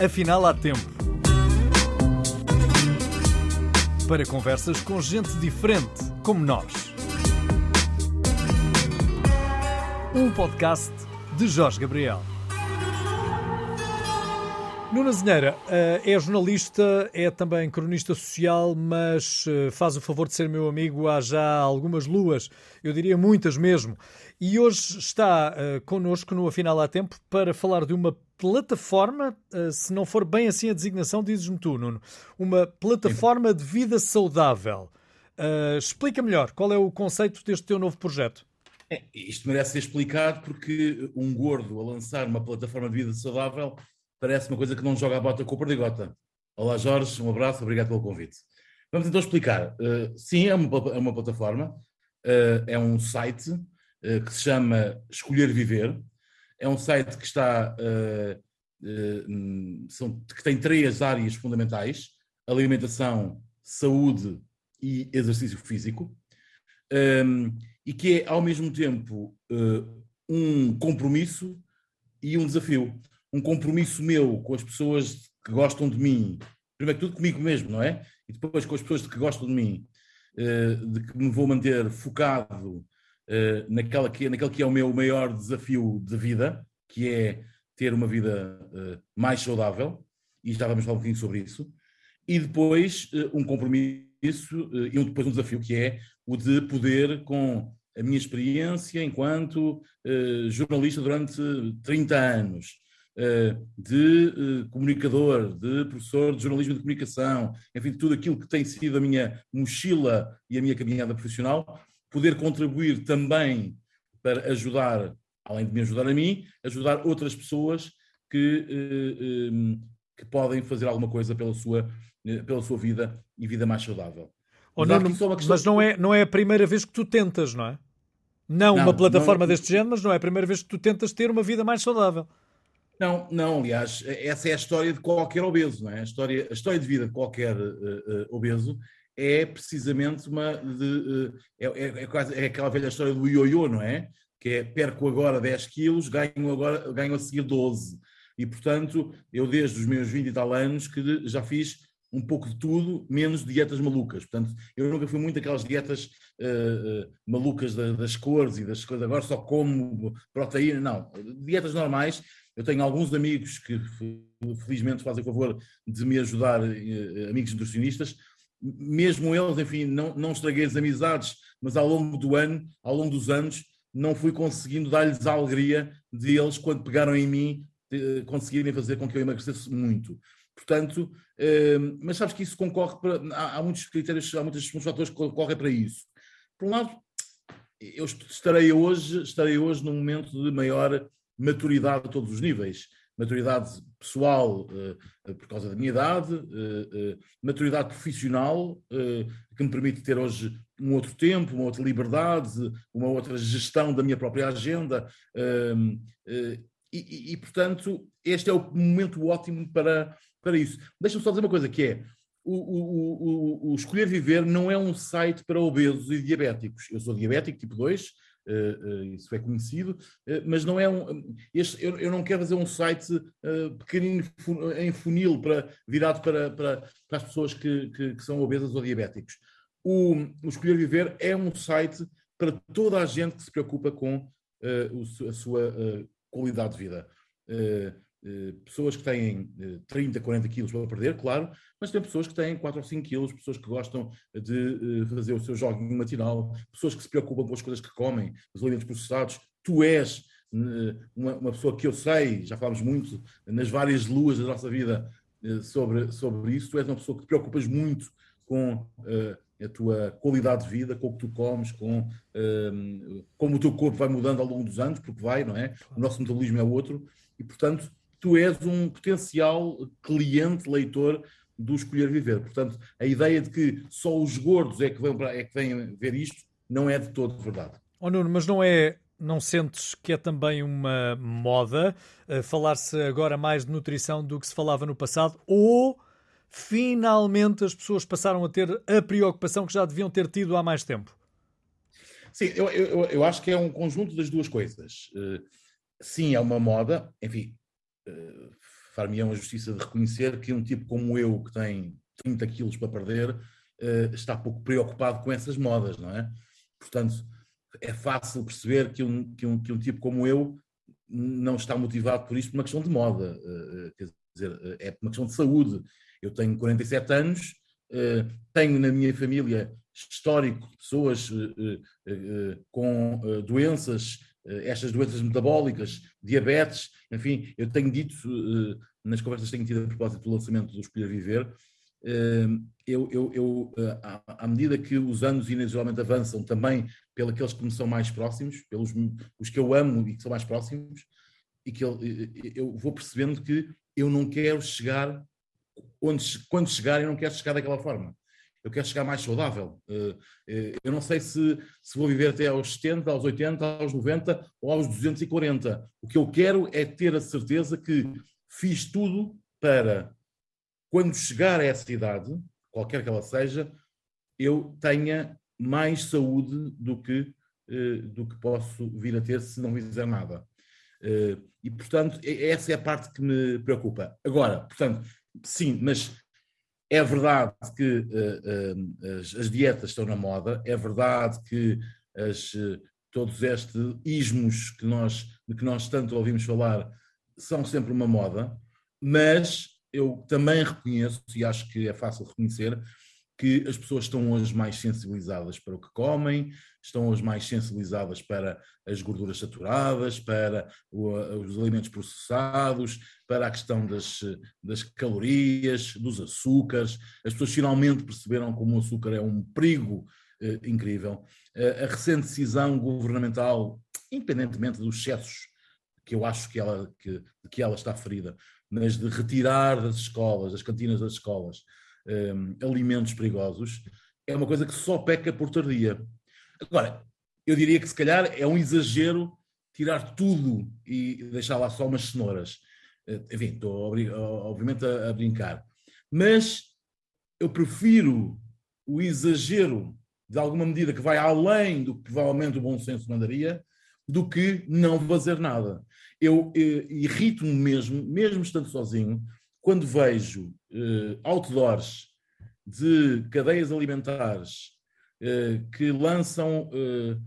Afinal, há tempo. Para conversas com gente diferente, como nós. Um podcast de Jorge Gabriel. Nuna Zinheira eh, é jornalista, é também cronista social, mas eh, faz o favor de ser meu amigo há já algumas luas, eu diria muitas mesmo. E hoje está uh, connosco no Afinal Há Tempo para falar de uma plataforma, uh, se não for bem assim a designação, dizes-me tu, Nuno, uma plataforma de vida saudável. Uh, explica melhor, qual é o conceito deste teu novo projeto? É, isto merece ser explicado porque um gordo a lançar uma plataforma de vida saudável parece uma coisa que não joga a bota com o perdigota. Olá Jorge, um abraço, obrigado pelo convite. Vamos então explicar. Uh, sim, é uma, é uma plataforma, uh, é um site que se chama Escolher Viver. É um site que está são, que tem três áreas fundamentais: alimentação, saúde e exercício físico, um, ehm, e que é ao mesmo tempo um compromisso e um desafio. Um compromisso meu com as pessoas que gostam de mim, primeiro que tudo comigo mesmo, não é? E depois com as pessoas que gostam de mim, de que me vou manter focado eh, naquela que, naquele que é o meu maior desafio de vida, que é ter uma vida eh, mais saudável, e já vamos falar um bocadinho sobre isso, e depois um compromisso e depois um desafio que é o de poder, com a minha experiência enquanto jornalista durante 30 anos, de comunicador, de professor de jornalismo de comunicação, enfim, tudo aquilo que tem sido a minha mochila e a minha caminhada profissional, poder contribuir também para ajudar, além de me ajudar a mim, ajudar outras pessoas que, eh, que podem fazer alguma coisa pela sua, pela sua vida e vida mais saudável. Oh, não, mas não é, não é a primeira vez que tu tentas, não é? Não, não uma plataforma não... deste género, mas não é a primeira vez que tu tentas ter uma vida mais saudável. Não, não, aliás, essa é a história de qualquer obeso, não é? A história, a história de vida de qualquer uh, uh, obeso é precisamente uma de, uh, é, é, é, quase, é aquela velha história do ioiô, não é? Que é perco agora 10 quilos, ganho, agora, ganho a seguir 12. E, portanto, eu desde os meus 20 e tal anos que já fiz um pouco de tudo, menos dietas malucas. Portanto, eu nunca fui muito aquelas dietas uh, uh, malucas da, das cores e das coisas, agora só como proteína, não. Dietas normais eu tenho alguns amigos que felizmente fazem favor de me ajudar, eh, amigos nutricionistas, mesmo eles, enfim, não, não estraguei as amizades, mas ao longo do ano, ao longo dos anos, não fui conseguindo dar-lhes a alegria de eles, quando pegaram em mim, conseguirem fazer com que eu emagrecesse muito. Portanto, eh, mas sabes que isso concorre para. Há, muitos critérios, há muitos fatores que concorrem para isso. Por um lado, eu estarei hoje, estarei hoje num momento de maior maturidade a todos os níveis. Maturidade pessoal uh, por causa da minha idade, uh, uh, maturidade profissional, que me permite ter hoje um outro tempo, uma outra liberdade, uma outra gestão da minha própria agenda. Ehm, e, e, portanto, este é o momento ótimo para, para isso. Deixa-me só dizer uma coisa, que é, o, o, o, o, Escolher Viver não é um site para obesos e diabéticos. Eu sou diabético tipo 2, uh, isso é conhecido, uh, mas não é um. Este, eu, eu, não quero fazer um site pequenino em funil para, virado para, para, para as pessoas que, que, que, são obesas ou diabéticos. O, o Escolher Viver é um site para toda a gente que se preocupa com o, a sua qualidade de vida. Eh, pessoas que têm 30, eh, 40 quilos para perder, claro, mas tem pessoas que têm 4 ou 5 quilos, pessoas que gostam de eh, fazer o seu joguinho matinal, pessoas que se preocupam com as coisas que comem, os alimentos processados. Tu és uma, uma pessoa que eu sei, já falámos muito nas várias luas da nossa vida sobre, sobre isso, tu és uma pessoa que te preocupas muito com a tua qualidade de vida, com o que tu comes, com como o teu corpo vai mudando ao longo dos anos, porque vai, não é? O nosso metabolismo é outro, e portanto tu és um potencial cliente, leitor do Escolher Viver. Portanto, a ideia de que só os gordos é que vêm, é que vêm ver isto não é de todo verdade. Oh Nuno, mas não é não sentes que é também uma moda uh, falar-se agora mais de nutrição do que se falava no passado? Ou finalmente as pessoas passaram a ter a preocupação que já deviam ter tido há mais tempo? Sim, eu, eu, eu acho que é um conjunto das duas coisas. Uh, sim, é uma moda, enfim, far-me a justiça de reconhecer que um tipo como eu, que tem 30 quilos para perder, uh, está pouco preocupado com essas modas, não é? Portanto, é fácil perceber que um, que um, que um tipo como eu não está motivado por isto por uma questão de moda, uh, quer dizer, é por uma questão de saúde. Eu tenho 47 anos, tenho na minha família histórico de pessoas com doenças estas doenças metabólicas, diabetes, enfim, eu tenho dito nas conversas que tenho tido a propósito do lançamento do Escolher Viver, eu, eu, eu à, medida que os anos inexoravelmente avançam, também pelos que me são mais próximos, pelos os que eu amo e que são mais próximos, e que eu, eu vou percebendo que eu não quero chegar onde quando chegar eu não quero chegar daquela forma. Eu quero chegar mais saudável. Eu não sei se, se vou viver até aos 70, aos 80, aos 90 ou aos 240. O que eu quero é ter a certeza que fiz tudo para, quando chegar a essa idade, qualquer que ela seja, eu tenha mais saúde do que, eh, do que posso vir a ter se não fizer nada. Eh, e, portanto, essa é a parte que me preocupa. Agora, portanto, sim, mas é verdade que uh, as, as, dietas estão na moda, é verdade que as, todos estes ismos que nós, de que nós tanto ouvimos falar são sempre uma moda, mas eu também reconheço, e acho que é fácil reconhecer, que as pessoas estão hoje mais sensibilizadas para o que comem, estão hoje mais sensibilizadas para as gorduras saturadas, para os alimentos processados, para a questão das, das calorias, dos açúcares. As pessoas finalmente perceberam como o açúcar é um perigo eh, incrível. a recente decisão governamental, independentemente dos excessos que eu acho que ela, que, que ela está ferida, mas de retirar das escolas, das cantinas das escolas, um, alimentos perigosos, é uma coisa que só peca por tardia. Agora, eu diria que se calhar é um exagero tirar tudo e deixar lá só umas cenouras. Eh, enfim, estou obviamente a, a brincar. Mas eu prefiro o exagero de alguma medida que vai além do que provavelmente o bom senso mandaria, do que não fazer nada. Eu, eu eh, irrito-me mesmo, mesmo estando sozinho, quando vejo uh, outdoors de cadeias alimentares uh, que lançam uh,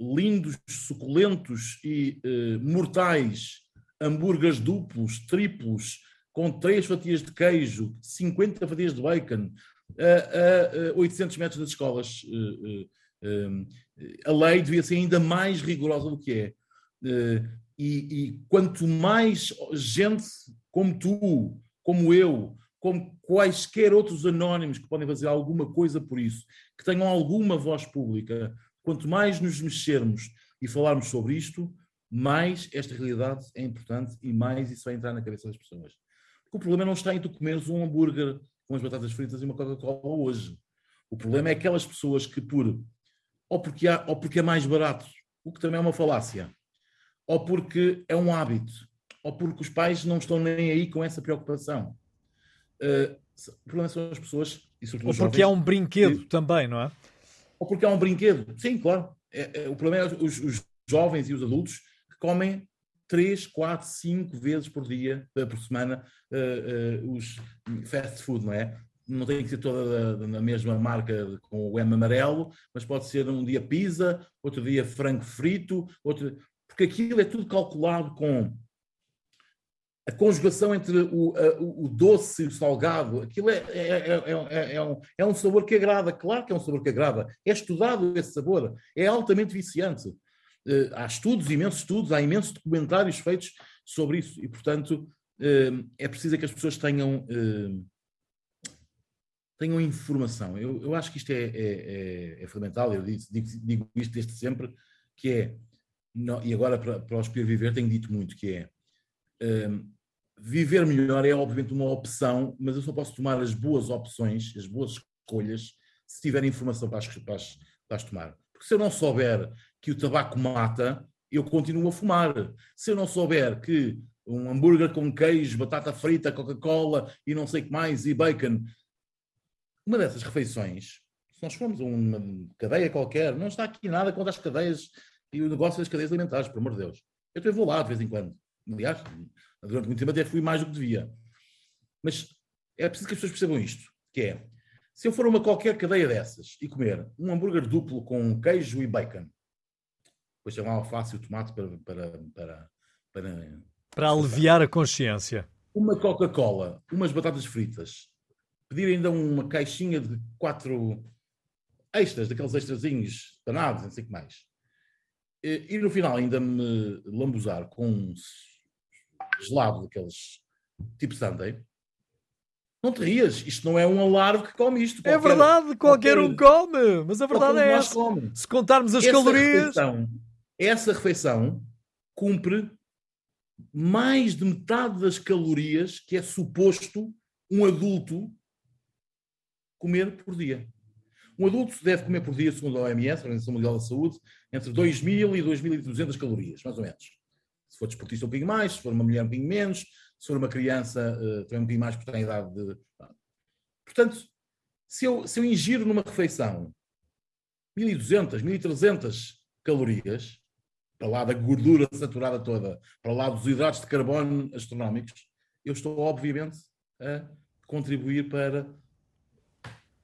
lindos, suculentos e mortais hambúrgueres duplos, triplos, com três fatias de queijo, 50 fatias de bacon, a, a 800 metros das escolas a lei devia ser ainda mais rigorosa do que é. Eh, e, e, quanto mais gente como tu, como eu, como quaisquer outros anónimos que podem fazer alguma coisa por isso, que tenham alguma voz pública, quanto mais nos mexermos e falarmos sobre isto, mais esta realidade é importante e mais isso vai entrar na cabeça das pessoas. Porque o problema não está em tu comeres um hambúrguer com as batatas fritas e uma Coca-Cola hoje. O problema é aquelas pessoas que, por ou porque, há, ou porque é mais barato, o que também é uma falácia, ou porque é um hábito, ou porque os pais não estão nem aí com essa preocupação. Uh, o problema são as pessoas. E ou porque jovens, é um brinquedo que, também, não é? Ou porque é um brinquedo. Sim, claro. É, é, o problema é os, os, jovens e os adultos que comem 3, 4, 5 vezes por dia, eh, por semana, uh, uh, os fast food, não é? não tem que ser toda na mesma marca com o M amarelo, mas pode ser um dia pizza, outro dia frango frito, outro... porque aquilo é tudo calculado com a conjugação entre o, a, o doce e o salgado, aquilo é, é, é, é, um, é um sabor que agrada, claro que é um sabor que agrada, é estudado esse sabor, é altamente viciante. há estudos, imensos estudos, há imensos documentários feitos sobre isso, e portanto é preciso que as pessoas tenham tenham informação. Eu, eu acho que isto é, é, é, é fundamental, eu digo, digo, isto desde sempre, que é, não, e agora para, para o Escolher Viver tenho dito muito, que é, um, viver melhor é obviamente uma opção, mas eu só posso tomar as boas opções, as boas escolhas, se tiver informação para as, para as, para as tomar. Porque se eu não souber que o tabaco mata, eu continuo a fumar. Se eu não souber que um hambúrguer com queijo, batata frita, Coca-Cola e não sei o que mais, e bacon, uma dessas refeições, se nós formos a uma cadeia qualquer, não está aqui nada contra as cadeias e o negócio das cadeias alimentares, por amor de Deus. Eu também vou lá de vez em quando. Aliás, durante muito tempo até fui mais do que devia. Mas é preciso que as pessoas percebam isto, que é, se eu for a uma qualquer cadeia dessas e comer um hambúrguer duplo com queijo e bacon, depois tem lá alface e o tomate para, para, para, para, para aliviar a consciência. Uma Coca-Cola, umas batatas fritas, pedir ainda uma caixinha de quatro extras, daqueles extrazinhos danados, não sei o que mais. E, e, no final ainda me lambuzar com gelado daqueles tipo Sunday. Não te rias, isto não é um alarme que come isto. É qualquer, é verdade, qualquer, qualquer, um come, mas a verdade é essa. Come. Se contarmos as essa calorias. Refeição, essa refeição cumpre mais de metade das calorias que é suposto um adulto comer por dia. Um adulto deve comer por dia, segundo a OMS, a Organização Mundial da Saúde, entre 2.000 e 2.200 calorias, mais ou menos. Se for desportista, um pouquinho mais, se for uma mulher, um pouquinho menos, se for uma criança, uh, também um pouquinho mais, porque tem idade de. Portanto, se eu, se eu ingiro numa refeição 1.200, 1.300 calorias, para lá da gordura saturada toda, para lá dos hidratos de carbono astronómicos, eu estou, obviamente, a contribuir para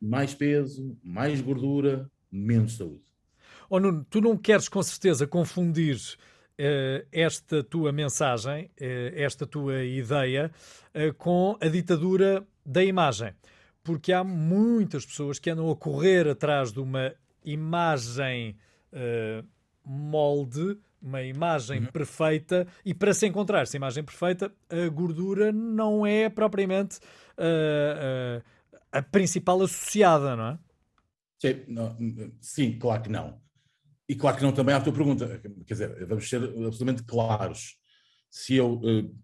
mais peso, mais gordura, menos saúde. Oh Nuno, tu não queres com certeza confundir esta tua mensagem, uh, esta tua ideia, uh, com a ditadura da imagem. Porque há muitas pessoas que andam a correr atrás de uma imagem molde, uma imagem uhum. perfeita, e para se encontrar essa imagem perfeita, a gordura não é propriamente uh, uh, a principal associada, não é? Sim, não, sim, claro que não. E claro que não também à tua pergunta. Quer dizer, vamos ser absolutamente claros. Se eu uh,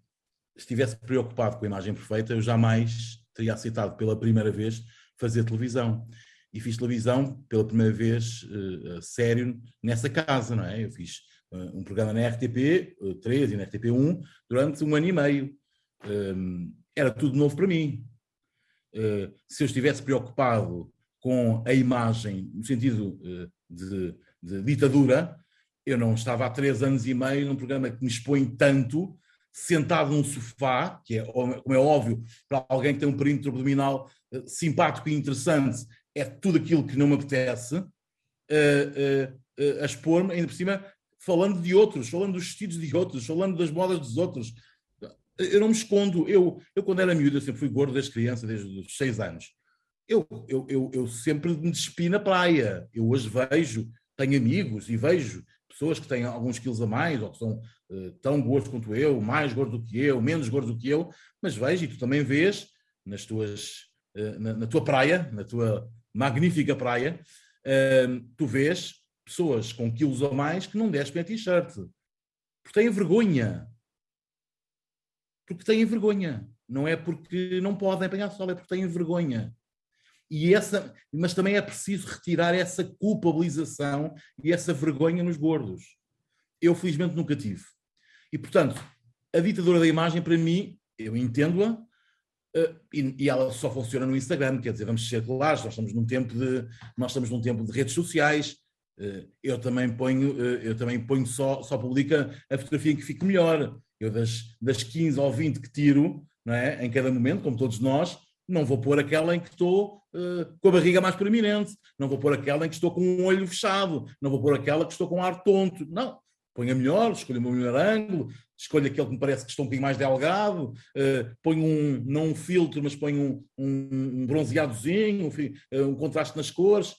estivesse preocupado com a imagem perfeita, eu jamais teria aceitado pela primeira vez fazer televisão. E fiz televisão pela primeira vez uh, sério nessa casa, não é? Eu fiz uh, um programa na RTP 3 e na RTP 1 durante um ano e meio. Um, era tudo novo para mim. Se eu estivesse preocupado com a imagem, no sentido de, de, ditadura, eu não estava há três anos e meio num programa que me expõe tanto, sentado num sofá, que é, como é óbvio, para alguém que tem um perímetro abdominal eh, simpático e interessante, é tudo aquilo que não me apetece, uh, uh, a expor-me, ainda por cima, falando de outros, falando dos vestidos de outros, falando das modas dos outros, eu não me escondo. Eu, eu quando era miúdo, eu sempre fui gordo desde criança, desde os seis anos. Eu, eu, eu, eu sempre me despi na praia. Eu hoje vejo, tenho amigos e vejo pessoas que têm alguns quilos a mais, ou que são uh, tão gordos quanto eu, mais gordos do que eu, menos gordos do que eu, mas vejo, e tu também vês nas tuas, uh, na, na, tua praia, na tua magnífica praia, uh, tu vês pessoas com quilos a mais que não despem a t-shirt, porque têm vergonha porque têm vergonha. Não é porque não podem apanhar sol, é porque têm vergonha. E essa, mas também é preciso retirar essa culpabilização e essa vergonha nos gordos. Eu, felizmente, nunca tive. E, portanto, a ditadura da imagem, para mim, eu entendo-a, uh, e, e, ela só funciona no Instagram, quer dizer, vamos ser claros, nós estamos num tempo de, nós estamos num tempo de redes sociais, uh, eu também ponho, uh, eu também ponho só, só publica a fotografia em que fique melhor. Eu, das, das 15 ou 20 que tiro, não é? em cada momento, como todos nós, não vou pôr aquela em que estou uh, com a barriga mais proeminente, não vou pôr aquela em que estou com um olho fechado, não vou pôr aquela que estou com um ar tonto. Não. Ponho a melhor, escolho o meu melhor ângulo, escolho aquele que me parece que estou um pouquinho mais delgado, uh, ponho um, não um filtro, mas ponho um, um, um bronzeadozinho, um, uh, um contraste nas cores.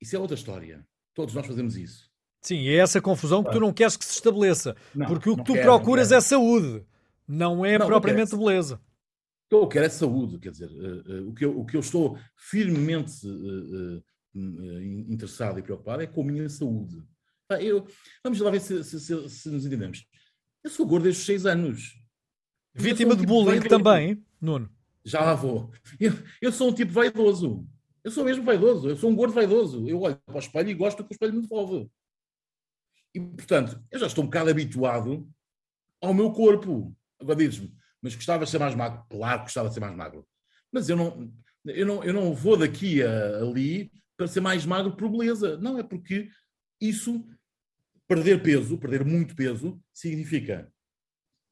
Isso é outra história. Todos nós fazemos isso. Sim, é essa confusão que tu não queres que se estabeleça. Não, porque o que tu quero, procuras é saúde, não é não, propriamente beleza. O que eu quero é saúde, quer dizer, uh, uh, o, que eu, o que eu estou firmemente uh, interessado e preocupado é com a minha saúde. Eu, vamos lá ver se, se, se, se, nos entendemos. Eu sou gordo desde os seis anos. Vítima um de tipo bullying também, Nuno? Já lá vou. Eu, eu sou um tipo vaidoso. Eu sou mesmo vaidoso. Eu sou um gordo vaidoso. Eu olho para o espelho e gosto que o espelho me devolve. E, portanto, eu já estou um bocado habituado ao meu corpo. Agora dizes-me, mas gostava de ser mais magro? Claro que gostava de ser mais magro. Mas eu não, eu não, eu não vou daqui a ali para ser mais magro por beleza. Não, é porque isso, perder peso, perder muito peso, significa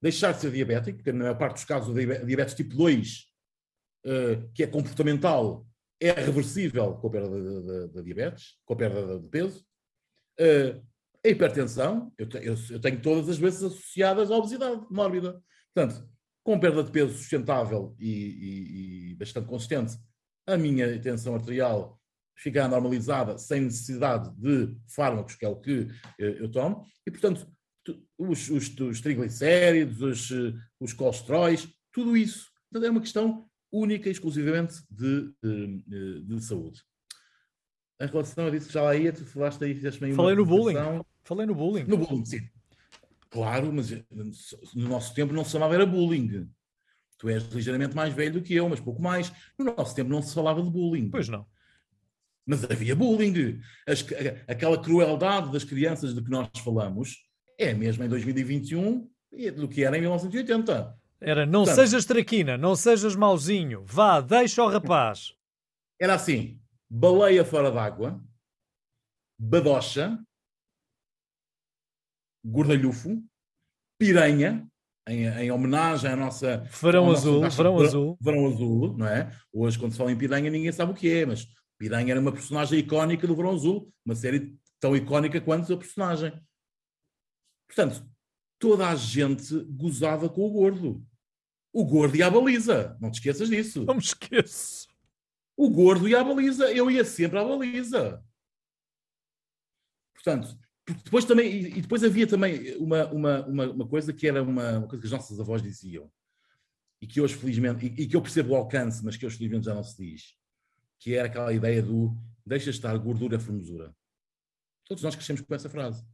deixar de ser diabético, porque na maior parte dos casos o diabetes tipo 2 uh, que é comportamental, é reversível com a perda da diabetes, com a perda de peso. Uh, a hipertensão, eu, eu, eu, tenho todas as vezes associadas à obesidade mórbida. Portanto, com perda de peso sustentável e, e, e bastante consistente, a minha tensão arterial ficar normalizada sem necessidade de fármacos, que é o que eh, eu tomo, e portanto os, os, os triglicéridos, os, eh, os colesteróis, tudo isso. Portanto, é uma questão única e exclusivamente de, de, eh, de saúde. Em relação a isso, já lá ia, tu falaste aí, fizeste aí Falei no bullying. Falei no bullying. No bullying, sim. Claro, mas no nosso tempo não se chamava era bullying. Tu és ligeiramente mais velho do que eu, mas pouco mais. No nosso tempo não se falava de bullying. Pois não. Mas havia bullying. As, aquela crueldade das crianças de que nós falamos é mesmo em 2021 do que era em 1980. Era não Portanto, sejas traquina, não sejas mauzinho, vá, deixa o rapaz. Era assim: baleia fora d'água, badocha, gordalhufo, piranha, em, em, homenagem à nossa. Verão azul, verão, azul. Verão azul, não é? Hoje, quando se fala em piranha, ninguém sabe o que é, mas piranha era uma personagem icónica do Verão Azul, uma série tão icónica quanto a personagem. Portanto, toda a gente gozava com o gordo. O gordo ia à baliza, não te esqueças disso. Não me esqueço. O gordo ia à baliza, eu ia sempre à baliza. Portanto, depois também, e depois havia também uma, uma, uma, uma coisa que era uma, uma, coisa que as nossas avós diziam, e que hoje felizmente, e, e, que eu percebo o alcance, mas que hoje felizmente já não se diz, que era aquela ideia do deixa estar gordura formosura. Todos nós crescemos com essa frase.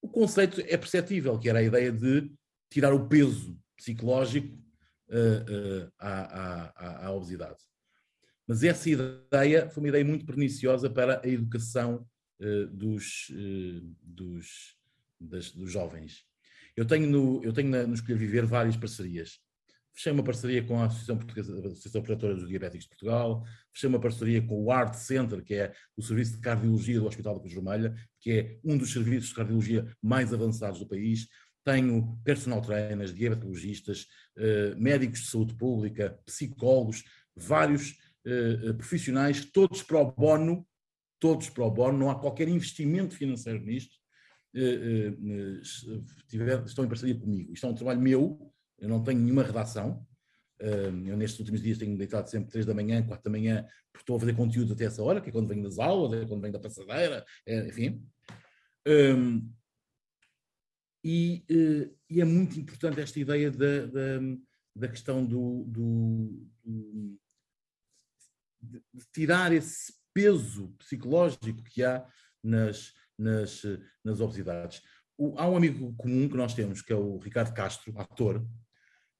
O conceito é perceptível, que era a ideia de tirar o peso psicológico uh, uh, à, à, à, obesidade. Mas essa ideia foi uma ideia muito perniciosa para a educação dos, dos, das, dos jovens. Eu tenho, no, eu tenho na, no Escolher Viver várias parcerias. Fechei uma parceria com a Associação, Portuguesa, Associação Protetora dos Diabéticos de Portugal, fechei uma parceria com o Art Center, que é o Serviço de Cardiologia do Hospital da Cruz Vermelha, que é um dos serviços de cardiologia mais avançados do país. Tenho personal trainers, diabetologistas, eh, médicos de saúde pública, psicólogos, vários eh, profissionais, todos pro bono, todos pro bono, não há qualquer investimento financeiro nisto, eh, estão em parceria comigo. Isto é um trabalho meu, eu não tenho nenhuma redação. Eu nestes últimos dias tenho deitado sempre 3 da manhã, 4 da manhã, porque estou a fazer conteúdo até essa hora, que é quando venho das aulas, é quando venho da passadeira, é, enfim. E, eh, e, é muito importante esta ideia da, da, da questão do, do, do, de tirar esse peso psicológico que há nas, nas, nas obesidades. O, há um amigo comum que nós temos, que é o Ricardo Castro, ator,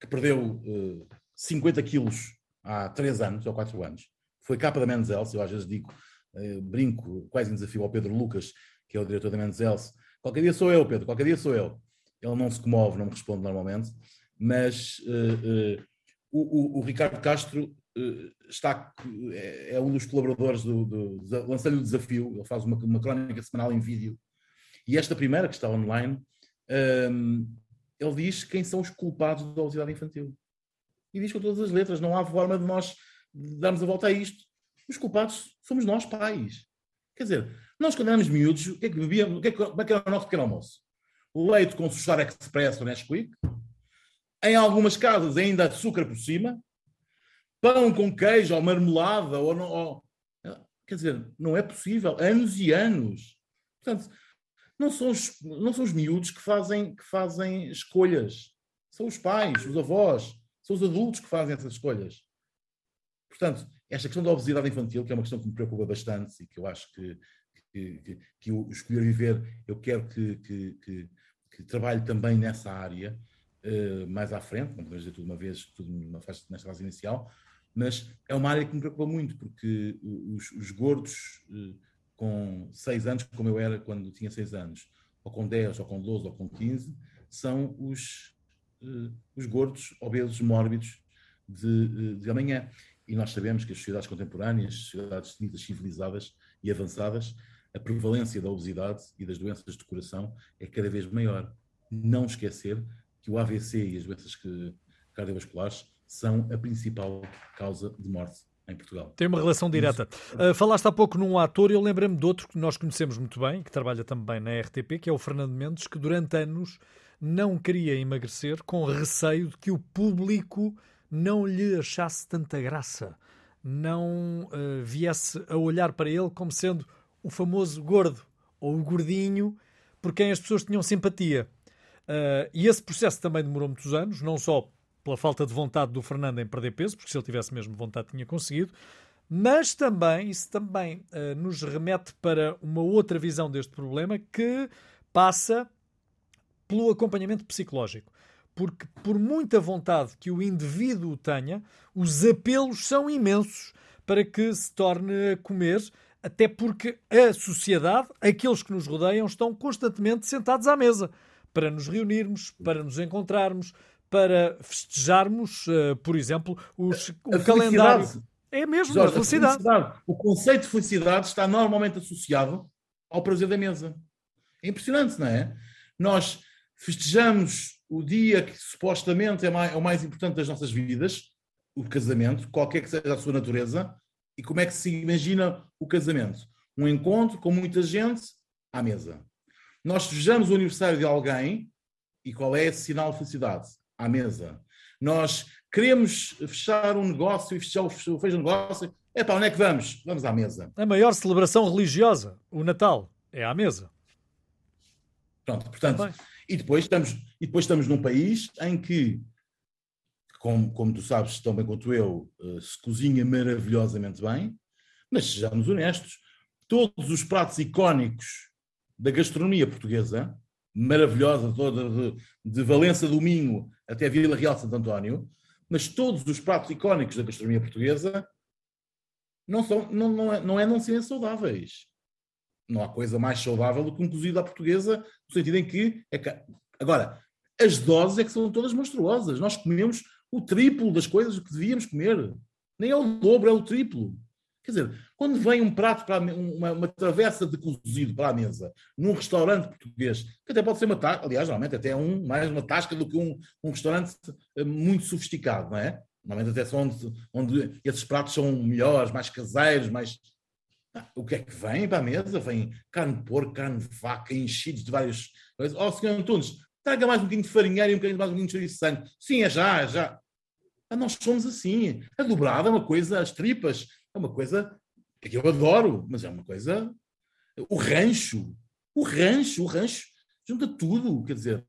que perdeu uh, 50 quilos há 3 anos ou 4 anos. Foi capa da Men's Health, eu às vezes digo, uh, brinco, quase em desafio ao Pedro Lucas, que é o diretor da Men's Health. Qualquer dia sou eu, Pedro, qualquer dia sou eu. Ele não se comove, não me responde normalmente, mas uh, o, o, o, Ricardo Castro está, é, é, um dos colaboradores do, do, do o desafio, ele faz uma, uma crónica semanal em vídeo, e esta primeira, que está online, um, ele diz quem são os culpados da obesidade infantil. E diz com todas as letras, não há forma de nós darmos a volta a isto. Os culpados somos nós, pais. Quer dizer, nós quando éramos miúdos, o que é que bebíamos? O que é que, como é que era o nosso pequeno almoço? Leite com suchar expresso ou Nesquik. Em algumas casas ainda açúcar por cima. Pão com queijo ou marmelada ou, não, ou... Quer dizer, não é possível. Anos e anos. Portanto, não são os, não são os miúdos que fazem, que fazem escolhas. São os pais, os avós, são os adultos que fazem essas escolhas. Portanto, esta questão da obesidade infantil, que é uma questão que me preocupa bastante e que eu acho que, que, que, que o Escolher Viver, eu quero que, que, que, que trabalhe também nessa área uh, mais à frente, não podemos dizer tudo uma vez, tudo numa fase, nesta fase inicial, mas é uma área que me preocupa muito, porque os, os gordos. Uh, com 6 anos, como eu era quando tinha 6 anos, ou com 10, ou com 12, ou com 15, são os, uh, os gordos, obesos, mórbidos de, eh, de amanhã. E nós sabemos que as sociedades contemporâneas, as sociedades ditas civilizadas e avançadas, a prevalência da obesidade e das doenças de coração é cada vez maior. Não esquecer que o AVC e as doenças cardiovasculares são a principal causa de morte em Portugal. Tem uma relação direta. Uh, falaste há pouco num ator, eu lembrei-me de outro que nós conhecemos muito bem, que trabalha também na RTP, que é o Fernando Mendes, que durante anos não queria emagrecer com receio de que o público não lhe achasse tanta graça, não uh, viesse a olhar para ele como sendo o famoso gordo ou o gordinho por quem as pessoas tinham simpatia. Uh, e esse processo também demorou muitos anos, não só pela falta de vontade do Fernando em perder peso, porque se ele tivesse mesmo vontade tinha conseguido, mas também, isso também uh, nos remete para uma outra visão deste problema que passa pelo acompanhamento psicológico. Porque, por muita vontade que o indivíduo tenha, os apelos são imensos para que se torne a comer, até porque a sociedade, aqueles que nos rodeiam, estão constantemente sentados à mesa para nos reunirmos, para nos encontrarmos, para festejarmos, uh, por exemplo, os, o calendário. É mesmo, Jorge, a, felicidade. a felicidade. O conceito de felicidade está normalmente associado ao prazer da mesa. É impressionante, não é? Nós festejamos o dia que supostamente é, mais, é o mais importante das nossas vidas, o casamento, qualquer que seja a sua natureza, e como é que se imagina o casamento? Um encontro com muita gente à mesa. Nós festejamos o aniversário de alguém e qual é esse sinal de felicidade? À mesa. Nós queremos fechar um negócio e fechar o fecho um negócio. É para onde é que vamos? Vamos à mesa. A maior celebração religiosa, o Natal, é à mesa. Pronto, portanto, e depois, estamos, e depois estamos num país em que, como, como tu sabes tão bem quanto eu, eh, se cozinha maravilhosamente bem, mas sejamos honestos, todos os pratos icónicos da gastronomia portuguesa, maravilhosa, toda de, de Valença do Minho até Vila Real Santo António, mas todos os pratos icónicos da gastronomia portuguesa não, são, não, não, é, não é não serem saudáveis. Não há coisa mais saudável do que um cozido à portuguesa, no sentido em que. É que... Agora, as doses é que são todas monstruosas. Nós comemos o triplo das coisas que devíamos comer. Nem é o dobro, é o triplo. Quer dizer, quando vem um prato, para uma, uma travessa de cozido para a mesa, num restaurante português, que até pode ser uma tasca, aliás, normalmente até um, mais uma tasca do que um, um restaurante eh, muito sofisticado, não é? Normalmente até são onde, onde esses pratos são melhores, mais caseiros, mais... Ah, o que é que vem para a mesa? Vem carne de porco, carne de vaca, enchidos de várias coisas. Oh, senhor Antunes, traga mais um bocadinho de farinheiro e um bocadinho mais um bocadinho de sangue. Sim, é já, é já. Ah, nós somos assim. A dobrada é uma coisa, as tripas é uma coisa que eu adoro, mas é uma coisa. O rancho, o rancho, o rancho junta tudo, quer dizer.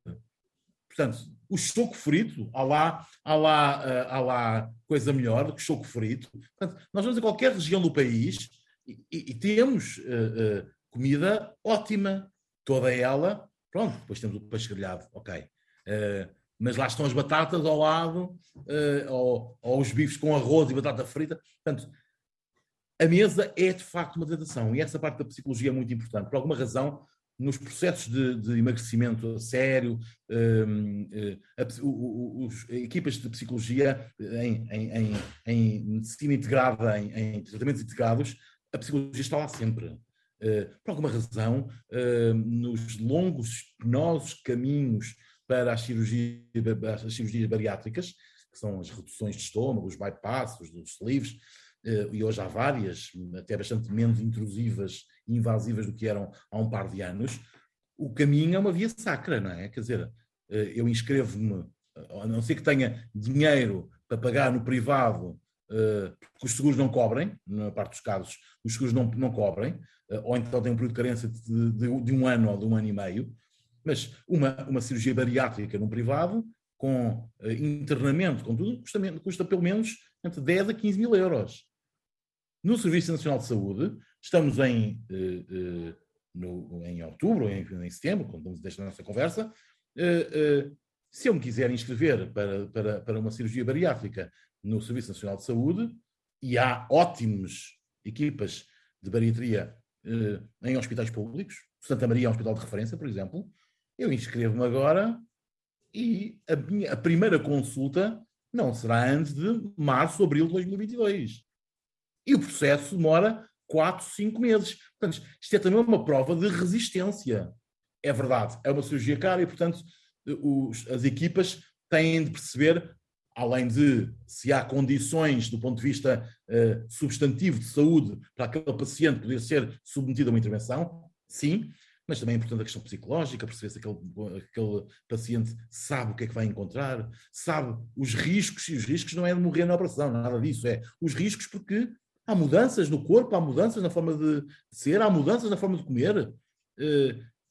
Portanto, o choco frito, há lá, há lá, eh, há lá coisa melhor do que choco frito. Portanto, nós vamos a qualquer região do país e, e, e temos uh, uh, comida ótima, toda ela. Pronto, depois temos o peixe grelhado, ok. Uh, mas lá estão as batatas ao lado, ou, ou os bifes com arroz e batata frita. Portanto, a mesa é de facto uma tentação e essa parte da psicologia é muito importante. Por alguma razão, nos processos de, de emagrecimento sério, um, eh, a, o, os, equipas de psicologia em, em, em, em medicina integrada, em, tratamentos integrados, a psicologia está lá sempre. Uh, por alguma razão, uh, nos longos, penosos caminhos para as cirurgias, as cirurgias bariátricas, que são as reduções de estômago, os bypasses, os sleeves, e hoje há várias, até bastante menos intrusivas e invasivas do que eram há um par de anos, o caminho é uma via sacra, não é? Quer dizer, eh, eu inscrevo-me, a não ser que tenha dinheiro para pagar no privado, eh, porque os seguros não cobrem, na parte dos casos, os seguros não, não cobrem, ou então tem um período de carência de, de, de um ano ou de um ano e meio, mas uma, uma cirurgia bariátrica no privado, com internamento, com tudo, custa, custa pelo menos entre 10 a 15 mil euros. No Serviço Nacional de Saúde, estamos em, eh, eh, no, em outubro, em, em setembro, quando estamos desta nossa conversa, eh, se eu me quiser inscrever para, para, para uma cirurgia bariátrica no Serviço Nacional de Saúde, e há ótimas equipas de bariatria em hospitais públicos, Santa Maria é um hospital de referência, por exemplo, eu inscrevo-me agora e a, minha, a primeira consulta não será antes de março, abril de 2022. E o processo demora 4, 5 meses. Portanto, isto é também uma prova de resistência. É verdade, é uma cirurgia cara e, portanto, os, as equipas têm de perceber além de se há condições do ponto de vista uh, substantivo de saúde para aquele paciente poder ser submetido a uma intervenção, sim, mas também é importante a questão psicológica, perceber se aquele, aquele paciente sabe o que é que vai encontrar, sabe os riscos, e os riscos não é de morrer na operação, nada disso, é os riscos porque há mudanças no corpo, há mudanças na forma de ser, há mudanças na forma de comer, uh,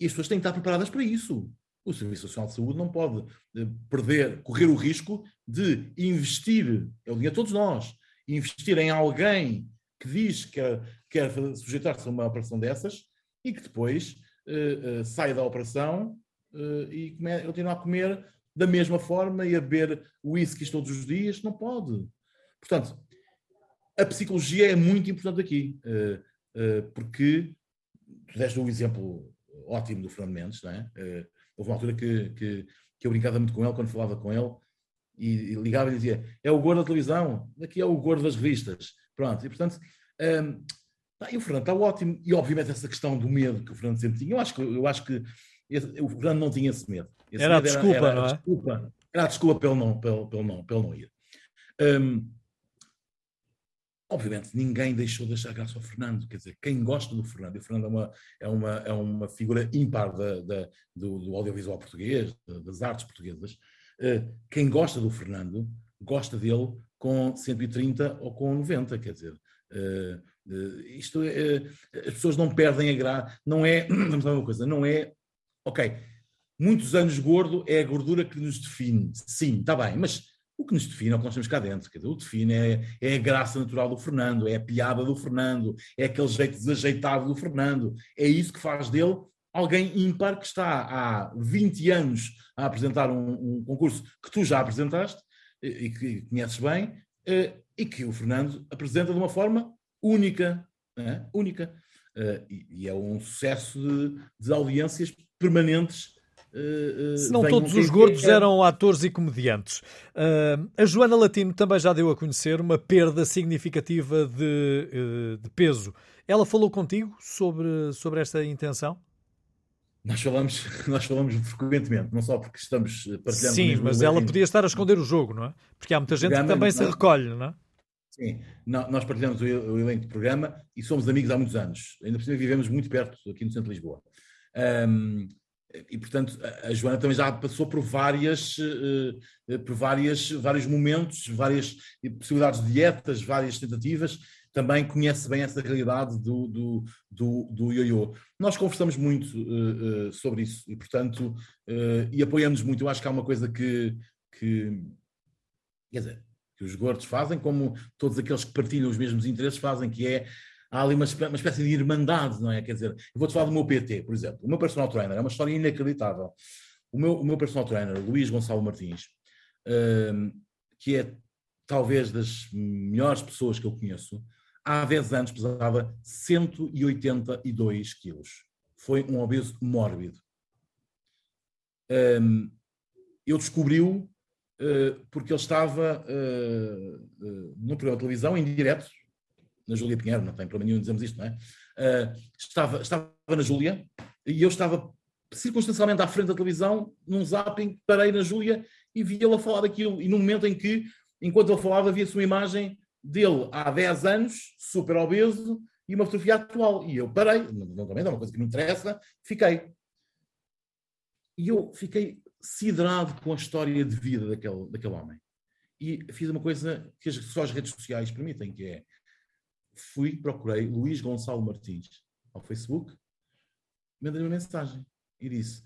e as pessoas têm que estar preparadas para isso. O Serviço Nacional de Saúde não pode uh, perder, correr o risco de investir, é o dinheiro de todos nós, investir em alguém que diz que quer, quer sujeitar-se a uma operação dessas e que depois uh, uh, sai da operação uh, e come, continua a comer da mesma forma e a beber whiskies todos os dias, não pode. Portanto, a psicologia é muito importante aqui, porque tu deste o um exemplo ótimo do Fernando Mendes, não é? houve uma altura que, que, que eu brincava muito com ele quando falava com ele e, e ligava e dizia: é o gordo da televisão, aqui é o gordo das revistas. Pronto, e portanto, um, e o Fernando está ótimo, e obviamente essa questão do medo que o Fernando sempre tinha, eu acho que, eu acho que esse, o Fernando não tinha esse medo. Esse era medo a desculpa, era, era não é? Desculpa, era a desculpa ele não, para ele não, ele não ir. Um, obviamente, ninguém deixou de achar graça ao Fernando, quer dizer, quem gosta do Fernando, e o Fernando é uma, é uma, é uma figura ímpar da, da do, do, audiovisual português, das artes portuguesas, uh, quem gosta do Fernando, gosta dele com 130 ou com 90, quer dizer, uh, Uh, isto é, as pessoas não perdem a graça, não é, vamos lá uma coisa, não é, ok, muitos anos gordo é a gordura que nos define, sim, está bem, mas o que nos define é o que nós temos cá dentro, quer o define é, é, a graça natural do Fernando, é a piada do Fernando, é aquele jeito desajeitado do Fernando, é isso que faz dele alguém ímpar que está há 20 anos a apresentar um, um concurso que tu já apresentaste e que conheces bem, uh, e que o Fernando apresenta de uma forma única, é? única. Uh, e, e, é um sucesso de, de audiências permanentes. Uh, Se não todos os gordos é... eram atores e comediantes. Uh, a Joana Latino também já deu a conhecer uma perda significativa de, de peso. Ela falou contigo sobre, sobre esta intenção? Nós falamos, nós falamos frequentemente, não só porque estamos partilhando. Sim, mas ela podia estar a esconder o jogo, não é? Porque há muita gente que também se recolhe, não é? Sim, nós partilhamos o, elenco de programa e somos amigos há muitos anos. Ainda por cima vivemos muito perto, aqui no centro de Lisboa. Um, e, portanto, a Joana também já passou por várias, uh, por várias, vários momentos, várias possibilidades de dietas, várias tentativas. Também conhece bem essa realidade do, do, do, do ioiô. Nós conversamos muito uh, uh, sobre isso e, portanto, e apoiamos muito. Eu acho que há uma coisa que, que quer dizer, que os gordos fazem, como todos aqueles que partilham os mesmos interesses fazem, que é há ali uma, uma espécie de irmandade, não é? Quer dizer, eu vou-te falar do meu PT, por exemplo. O meu personal trainer é uma história inacreditável. O meu, o meu personal trainer, Luís Gonçalo Martins, um, que é talvez das melhores pessoas que eu conheço, há 10 anos pesava 182 quilos. Foi um obeso mórbido. Um, eu descobri-o eh, porque ele estava uh, uh, programa de televisão em direto, na Júlia Pinheiro, não tem problema nenhum dizemos isto, não é? Uh, estava, estava na Júlia e eu estava circunstancialmente à frente da televisão, num zapping, parei na Júlia e vi ele a falar daquilo. E no momento em que, enquanto ele falava, havia-se uma imagem dele há 10 anos, super obeso, e uma fotografia atual. E eu parei, não, também é uma coisa que me interessa, fiquei. E eu fiquei siderado com a história de vida daquele, daquele homem. E fiz uma coisa que só as redes sociais permitem, que é fui, procurei Luís Gonçalo Martins ao Facebook, mandei uma mensagem e disse: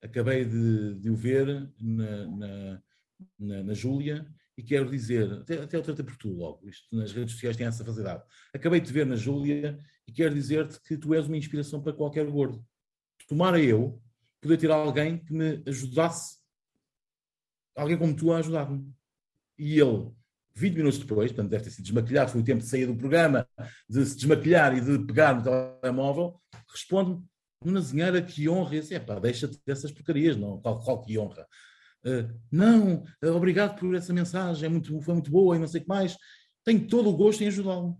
Acabei de, de o ver na, na, na, na Júlia e quero dizer, até, até eu tratei por tu logo, isto nas redes sociais tem essa facilidade. Acabei de te ver na Júlia e quero dizer-te que tu és uma inspiração para qualquer gordo. Tomara eu poder ter alguém que me ajudasse, alguém como tu a ajudar-me. E ele, 20 minutos depois, portanto deve ter sido desmaquilhado, foi o tempo de sair do programa, de se desmaquilhar e de pegar no telemóvel, responde-me, Nuna Zinheira, que honra. esse é pá, deixa-te dessas porcarias, não, qual, qual que honra. Uh, não, uh, obrigado por essa mensagem, é muito, foi muito boa e não sei o que mais. Tenho todo o gosto em ajudá-lo.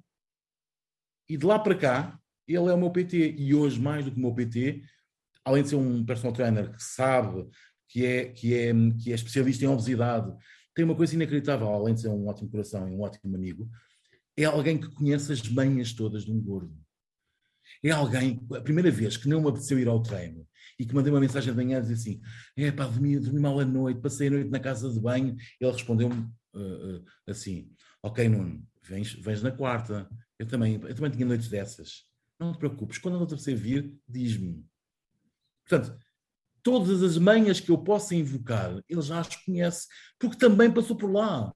E de lá para cá, ele é o meu PT. E hoje, mais do que o meu PT, além de ser um personal trainer que sabe, que é, que é, que é especialista em obesidade tem uma coisa inacreditável, além de ser um ótimo coração e um ótimo amigo, é alguém que conhece as manhas todas de um gordo. É alguém, a primeira vez que não me apeteceu ir ao treino e que mandei uma mensagem de manhã a dizer assim: é pá, dormi, dormi mal a noite, passei a noite na casa de banho. Ele respondeu-me uh, uh, assim: Ok, Nuno, vens, vens na quarta. Eu também, eu também tinha noites dessas. Não te preocupes, quando não te vir, diz-me. Portanto, todas as manhas que eu possa invocar, ele já as conhece, porque também passou por lá.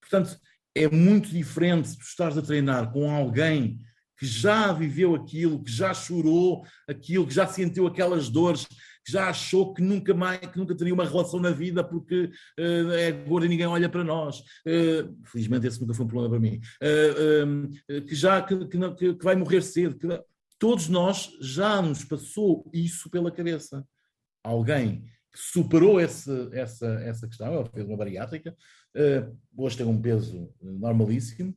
Portanto, é muito diferente tu estares a treinar com alguém que já viveu aquilo, que já chorou aquilo, que já sentiu aquelas dores, que já achou que nunca mais, que nunca teria uma relação na vida porque uh, é e ninguém olha para nós. Uh, felizmente esse nunca foi um problema para mim. Uh, que já que, que, que, vai morrer cedo. Que, todos nós já nos passou isso pela cabeça. Alguém que superou esse, essa, essa questão, fez uma bariátrica, hoje tem um peso normalíssimo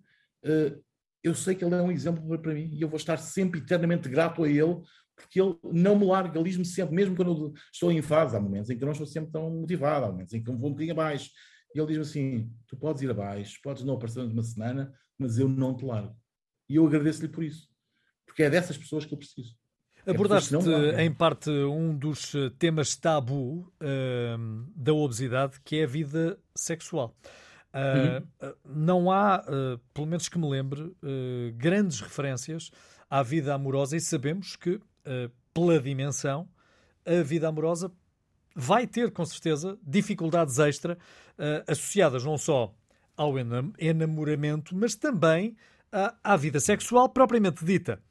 eu sei que ele é um exemplo para mim e eu vou estar sempre eternamente grato a ele porque ele não me larga, diz-me sempre, mesmo quando estou em fase, há momentos em que não estou sempre tão motivado, há momentos em que eu vou um bocadinho abaixo, e ele diz-me assim, tu podes ir abaixo, podes não aparecer durante uma semana, mas eu não te largo. E eu agradeço-lhe por isso, porque é dessas pessoas que eu preciso. É Abordaste é em parte um dos temas tabu uh, da obesidade, que é a vida sexual. Uh, Não há, uh, pelo menos que me lembre, grandes referências à vida amorosa e sabemos que, pela dimensão, a vida amorosa vai ter, com certeza, dificuldades extra associadas não só ao enamoramento, mas também à, à vida sexual propriamente dita.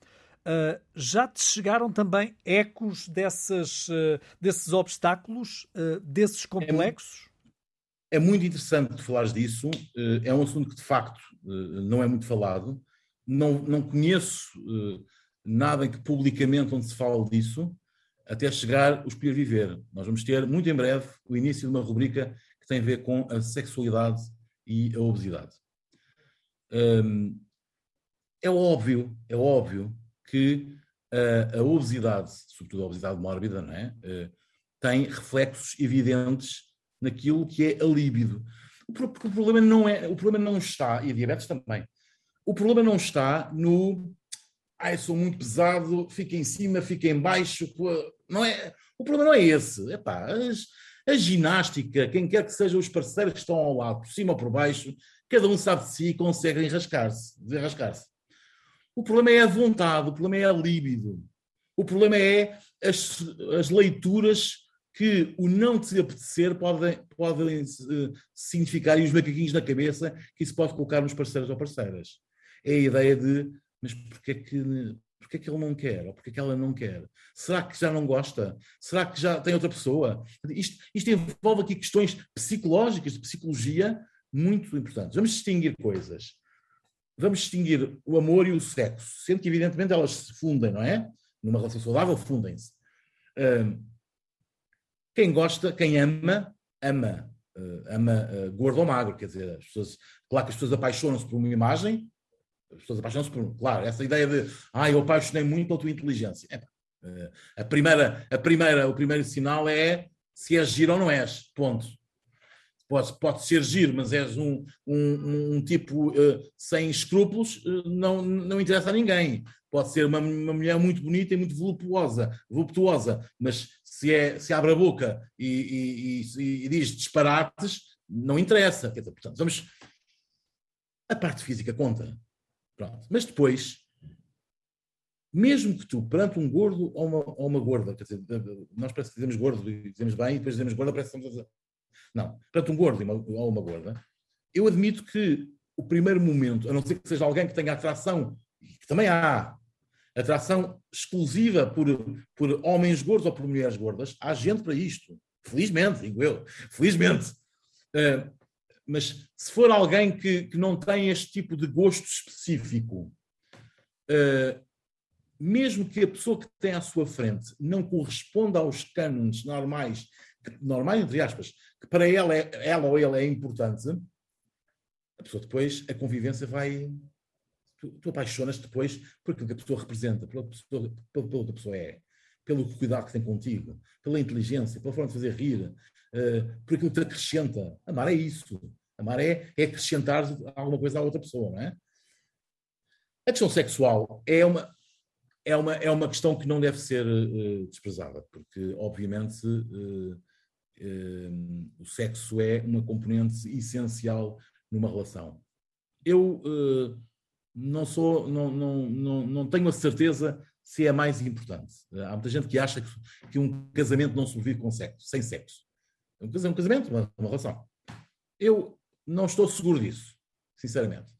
Uh, já te chegaram também ecos dessas, uh, desses obstáculos, uh, desses é complexos? É muito interessante falares disso, é um assunto que de facto não é muito falado, não, não conheço nada em que publicamente onde se fala disso, até chegar o Escolher Viver. Nós vamos ter, muito em breve, o início de uma rubrica que tem a ver com a sexualidade e a obesidade. Hum, é óbvio, é óbvio que a, a obesidade, sobretudo a obesidade mórbida, não é? tem reflexos evidentes naquilo que é a líbido. O problema não é, o problema não está, e a diabetes também, o problema não está no ai, sou muito pesado, fica em cima, fica em baixo, não é, o problema não é esse, é pá, a ginástica, quem quer que sejam os parceiros que estão ao lado, por cima ou por baixo, cada um sabe de si e consegue enrascar-se, desenrascar-se. O problema é a vontade, o problema é a líbido, o problema é as, as leituras que o não te apetecer pode, pode uh, significar, e os macaquinhos na cabeça, que isso pode colocar nos parceiros ou parceiras. É a ideia de, mas porquê que, porquê que ele não quer? Ou porquê que ela não quer? Será que já não gosta? Será que já tem outra pessoa? Isto, isto envolve aqui questões psicológicas, de psicologia, muito importantes. Vamos distinguir coisas. Vamos distinguir o amor e o sexo, sendo que, evidentemente, elas se fundem, não é? Numa relação saudável, fundem-se. Quem gosta, quem ama, ama. Uh, ama uh, gordo ou magro, quer dizer, as pessoas, claro que as pessoas apaixonam-se por uma imagem, as pessoas apaixonam-se por, claro, essa ideia de, ah, eu apaixonei muito pela tua inteligência. É, a primeira, a primeira, o primeiro sinal é se és giro ou não és, ponto. Pode, pode ser giro, mas és um, um, um tipo uh, sem escrúpulos, uh, não, não interessa a ninguém. Pode ser uma, uma mulher muito bonita e muito voluptuosa, voluptuosa mas se, é, se abre a boca e, e, e, e diz disparates, não interessa. Quer dizer, portanto, vamos. A parte física conta. Pronto. Mas depois, mesmo que tu, perante um gordo ou uma, ou uma gorda, quer dizer, nós parece que dizemos gordo e dizemos bem, e depois dizemos gorda, parece que estamos a Não. Perante um gordo ou uma gorda, eu admito que o primeiro momento, a não ser que seja alguém que tenha atração, que também há, atração exclusiva por, por homens gordos ou por mulheres gordas, há gente para isto. Felizmente, digo eu. Felizmente. Uh, mas se for alguém que, que não tem este tipo de gosto específico, uh, mesmo que a pessoa que tem à sua frente não corresponda aos cânones normais, normais entre aspas, que para ela, é, ela ou ele é importante, a pessoa depois, a convivência vai, tu, tu apaixonas depois por aquilo que a pessoa representa, pela pessoa, pelo, pelo que a pessoa é, pelo cuidado que tem contigo, pela inteligência, pela forma de fazer rir. uh, por aquilo que te acrescenta. Amar é isso. Amar é, é acrescentar alguma coisa à outra pessoa, não é? A questão sexual é uma, é uma, é uma questão que não deve ser uh, desprezada, porque, obviamente, uh, o sexo é uma componente essencial numa relação. Eu não sou, não, não, não, não tenho a certeza se é mais importante. Há muita gente que acha que, que um casamento não sobrevive com sexo, sem sexo. Um casamento, uma, uma relação. Eu não estou seguro disso, sinceramente.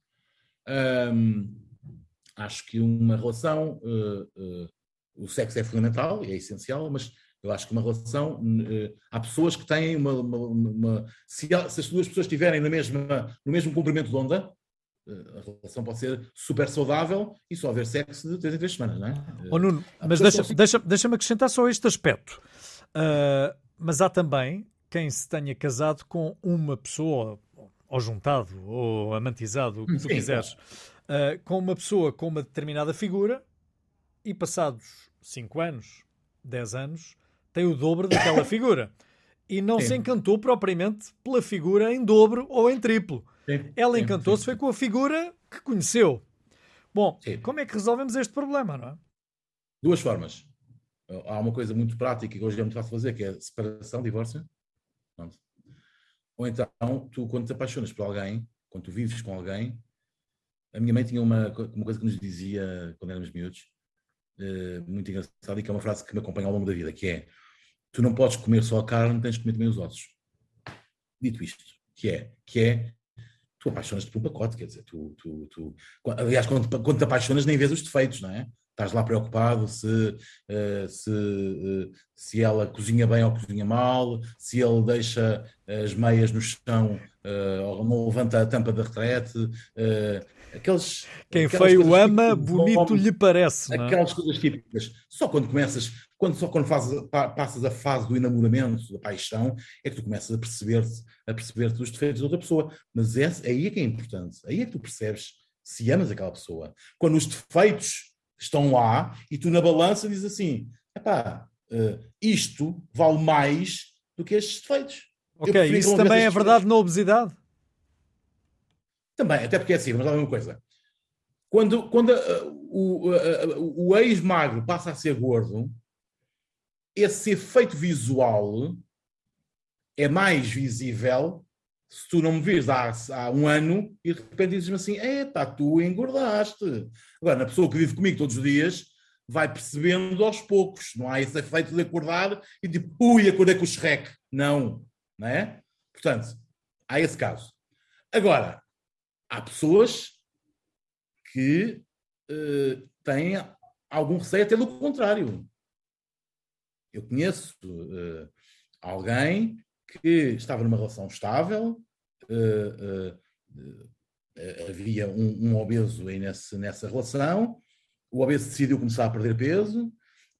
Acho que uma relação, uh, uh, o sexo é fundamental é essencial, mas eu acho que uma relação, uh, há pessoas que têm uma. uma, uma se, se, as duas pessoas estiverem na mesma, no mesmo comprimento de onda, a relação pode ser super saudável e só haver sexo de três em três semanas, não é? Oh, Nuno, mas deixa-me deixa, deixa acrescentar só este aspecto. Uh, mas há também quem se tenha casado com uma pessoa, ou juntado, ou amantizado, o que tu quiseres, uh, com uma pessoa com uma determinada figura e passados 5 anos, 10 anos, tem o dobro daquela figura. E não sim. se encantou propriamente pela figura em dobro ou em triplo. Sim. Ela encantou-se foi com a figura que conheceu. Bom, sim. como é que resolvemos este problema, não é? Duas formas. Há uma coisa muito prática que hoje é muito fácil fazer, que é separação, divórcio. Pronto. Ou então, tu, quando te apaixonas por alguém, quando tu vives com alguém, a minha mãe tinha uma, uma coisa que nos dizia quando éramos miúdos, muito engraçada, e que é uma frase que me acompanha ao longo da vida, que é tu não podes comer só a carne, tens de comer também os ossos. Dito isto, que é, que é tu apaixonas-te por um pacote, quer dizer, tu, tu, tu aliás, quando, quando te apaixonas nem vês os defeitos, não é? Estás lá preocupado se, uh, se, uh, se ela cozinha bem ou cozinha mal, se ele deixa as meias no chão ou não levanta a tampa da retrete, aqueles. Quem feio ama, bonito lhe parece. É? Aquelas coisas típicas. Só quando começas, quando, só quando fazes, passas a fase do enamoramento, da paixão, é que tu começas a perceber-te a perceber os defeitos da outra pessoa. Mas é, aí é que é importante. Aí é que tu percebes se amas aquela pessoa. Quando os defeitos estão lá e tu na balança dizes assim: epá, uh, isto vale mais do que estes defeitos. Ok, isso também é verdade defeitos. na obesidade? Também, até porque é assim, lá ver uma coisa. Quando, quando uh, o, uh, o ex-magro passa a ser gordo, esse efeito visual é mais visível se tu não me vires há, há um ano e de repente dizes-me assim: epá, tu engordaste. Agora, na pessoa que vive comigo todos os dias, vai percebendo aos poucos, não há esse efeito de acordar e tipo, ui, acordei com o Shrek. Não, não é? Portanto, há esse caso. Agora, há pessoas que uh, têm algum receio até do contrário. Eu conheço uh, alguém que estava numa relação estável, uh, havia um, um, obeso aí nesse, nessa relação, o obeso decidiu começar a perder peso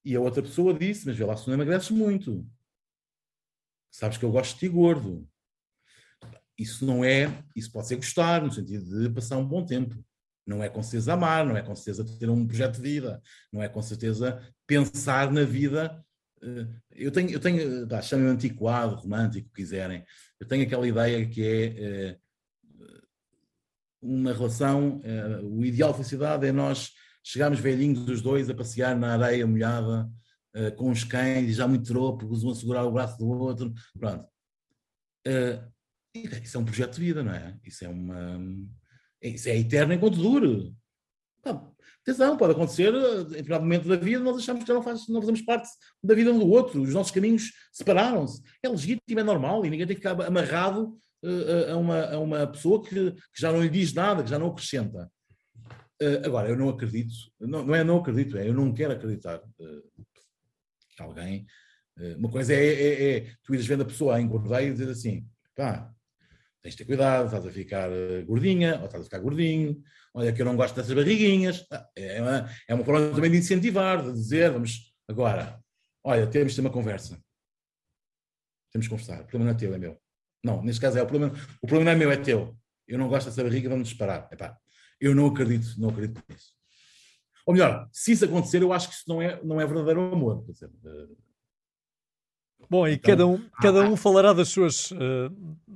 e a outra pessoa disse, mas vê lá se não emagreces muito. Sabes que eu gosto de ti gordo isso não é, isso pode ser gostar, no sentido de passar um bom tempo. Não é com certeza amar, não é com certeza ter um projeto de vida, não é com certeza pensar na vida. Eh, eu tenho, eu tenho chamem-me antiquado, romântico, quiserem. Eu tenho aquela ideia que é eh, uma relação, eh, o ideal de felicidade é nós chegarmos velhinhos os dois a passear na areia molhada, com os cães, já muito tropo, um a segurar o braço do outro, pronto. Isso é um projeto de vida, não é? Isso é uma. Isso é eterno enquanto dure. Atenção, pode acontecer em determinado momento da vida nós achamos que não, faz, não fazemos parte da vida um do outro, os nossos caminhos separaram-se. É legítimo, é normal e ninguém tem que ficar amarrado uh, a, uma, a uma pessoa que, que, já não lhe diz nada, que já não acrescenta. Uh, agora, eu não acredito, não, não é não acredito, é eu não quero acreditar uh, que alguém. uma coisa é, é, é, tu ires vendo a pessoa a engordar e dizer assim, pá, tens de ter cuidado, estás a ficar eh, gordinha ou estás a ficar gordinho, olha que eu não gosto dessas barriguinhas. Ah, é uma, é uma forma também de incentivar, de dizer, vamos, agora, olha, temos de ter uma conversa. Temos de conversar. O problema não é teu, é meu. Não, neste caso é o problema. O problema não é meu, é teu. Eu não gosto dessa barriga, vamos disparar. Epá, eu não acredito, não acredito nisso. Ou melhor, se isso acontecer, eu acho que isso não é, não é verdadeiro amor. Quer dizer, uh, Bom, e então, cada, um, cada um falará das suas, uh,